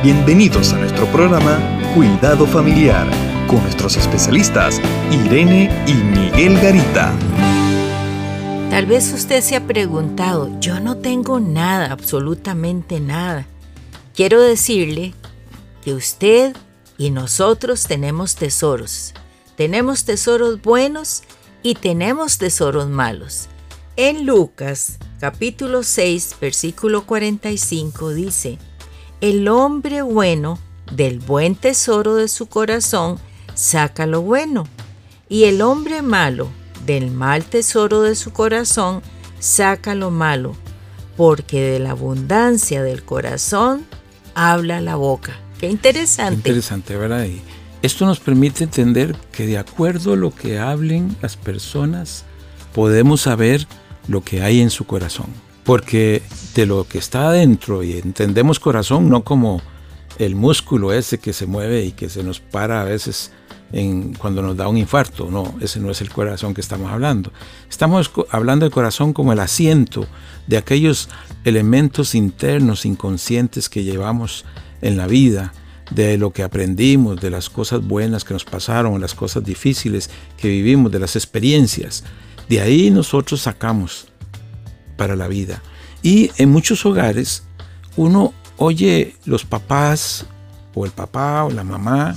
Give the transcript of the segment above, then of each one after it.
Bienvenidos a nuestro programa Cuidado Familiar con nuestros especialistas Irene y Miguel Garita. Tal vez usted se ha preguntado, yo no tengo nada, absolutamente nada. Quiero decirle que usted y nosotros tenemos tesoros. Tenemos tesoros buenos y tenemos tesoros malos. En Lucas capítulo 6 versículo 45 dice, El hombre bueno del buen tesoro de su corazón saca lo bueno, y el hombre malo del mal tesoro de su corazón saca lo malo, porque de la abundancia del corazón habla la boca. Qué interesante. interesante, ¿verdad? Y esto nos permite entender que de acuerdo a lo que hablen las personas, podemos saber lo que hay en su corazón. Porque de lo que está adentro, y entendemos corazón no como el músculo ese que se mueve y que se nos para a veces cuando nos da un infarto, no, ese no es el corazón que estamos hablando. Estamos hablando del corazón como el asiento de aquellos elementos internos, inconscientes que llevamos en la vida, de lo que aprendimos, de las cosas buenas que nos pasaron, las cosas difíciles que vivimos, de las experiencias. De ahí nosotros sacamos para la vida. Y en muchos hogares uno oye los papás o el papá o la mamá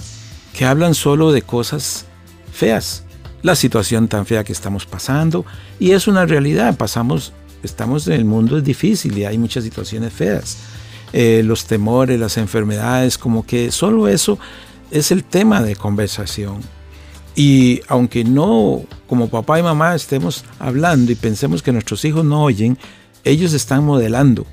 que hablan solo de cosas feas, la situación tan fea que estamos pasando. Y es una realidad, pasamos, estamos en el mundo es difícil y hay muchas situaciones feas, eh, los temores, las enfermedades, como que solo eso es el tema de conversación. Y aunque no como papá y mamá estemos hablando y pensemos que nuestros hijos no oyen, ellos están modelando,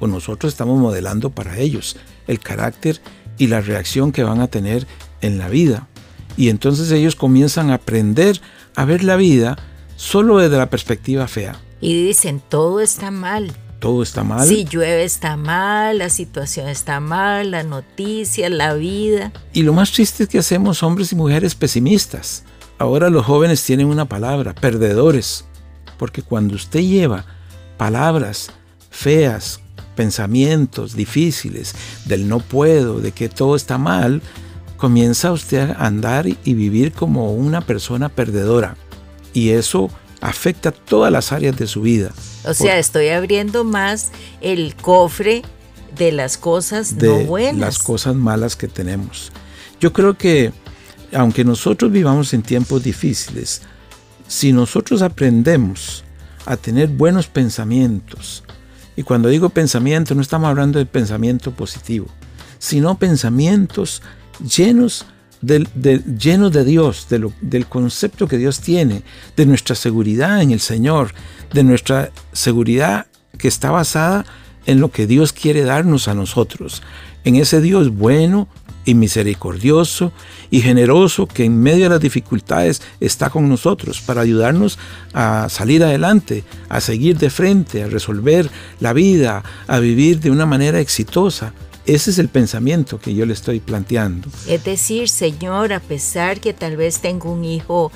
o nosotros estamos modelando para ellos, el carácter y la reacción que van a tener en la vida. Y entonces ellos comienzan a aprender a ver la vida solo desde la perspectiva fea. Y dicen, todo está mal. Todo está mal. Si llueve está mal, la situación está mal, la noticia, la vida. Y lo más triste es que hacemos hombres y mujeres pesimistas. Ahora los jóvenes tienen una palabra, perdedores. Porque cuando usted lleva palabras feas, pensamientos difíciles, del no puedo, de que todo está mal, comienza usted a andar y vivir como una persona perdedora. Y eso afecta todas las áreas de su vida. O sea, estoy abriendo más el cofre de las cosas de no buenas. Las cosas malas que tenemos. Yo creo que aunque nosotros vivamos en tiempos difíciles, si nosotros aprendemos a tener buenos pensamientos, y cuando digo pensamiento no estamos hablando de pensamiento positivo, sino pensamientos llenos de, de Dios, del concepto que Dios tiene, de nuestra seguridad en el Señor, de nuestra seguridad que está basada en lo que Dios quiere darnos a nosotros, en ese Dios bueno y misericordioso y generoso que en medio de las dificultades está con nosotros para ayudarnos a salir adelante, a seguir de frente, a resolver la vida, a vivir de una manera exitosa. Ese es el pensamiento que yo le estoy planteando. Es decir, Señor, a pesar que tal vez tengo un hijo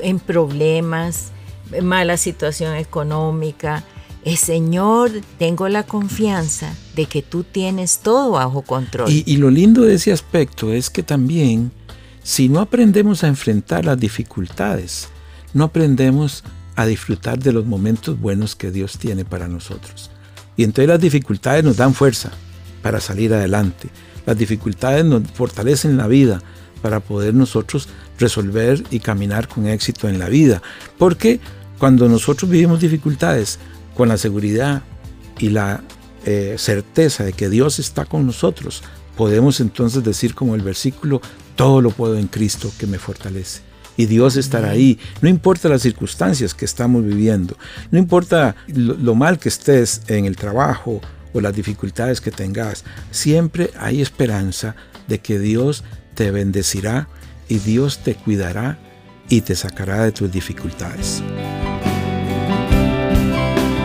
en problemas, mala situación económica, eh, Señor, tengo la confianza de que tú tienes todo bajo control. Y, y, lo lindo de ese aspecto es que también, si no aprendemos a enfrentar las dificultades, no aprendemos a disfrutar de los momentos buenos que Dios tiene para nosotros. Y entonces las dificultades nos dan fuerza para salir adelante. Las dificultades nos fortalecen la vida para poder nosotros resolver y caminar con éxito en la vida. Porque cuando nosotros vivimos dificultades con la seguridad y la eh, certeza de que Dios está con nosotros, podemos entonces decir como el versículo, todo lo puedo en Cristo que me fortalece. Y Dios estará ahí. No importa las circunstancias que estamos viviendo, no importa lo, lo mal que estés en el trabajo o las dificultades que tengas, siempre hay esperanza de que Dios te bendecirá y Dios te cuidará y te sacará de tus dificultades.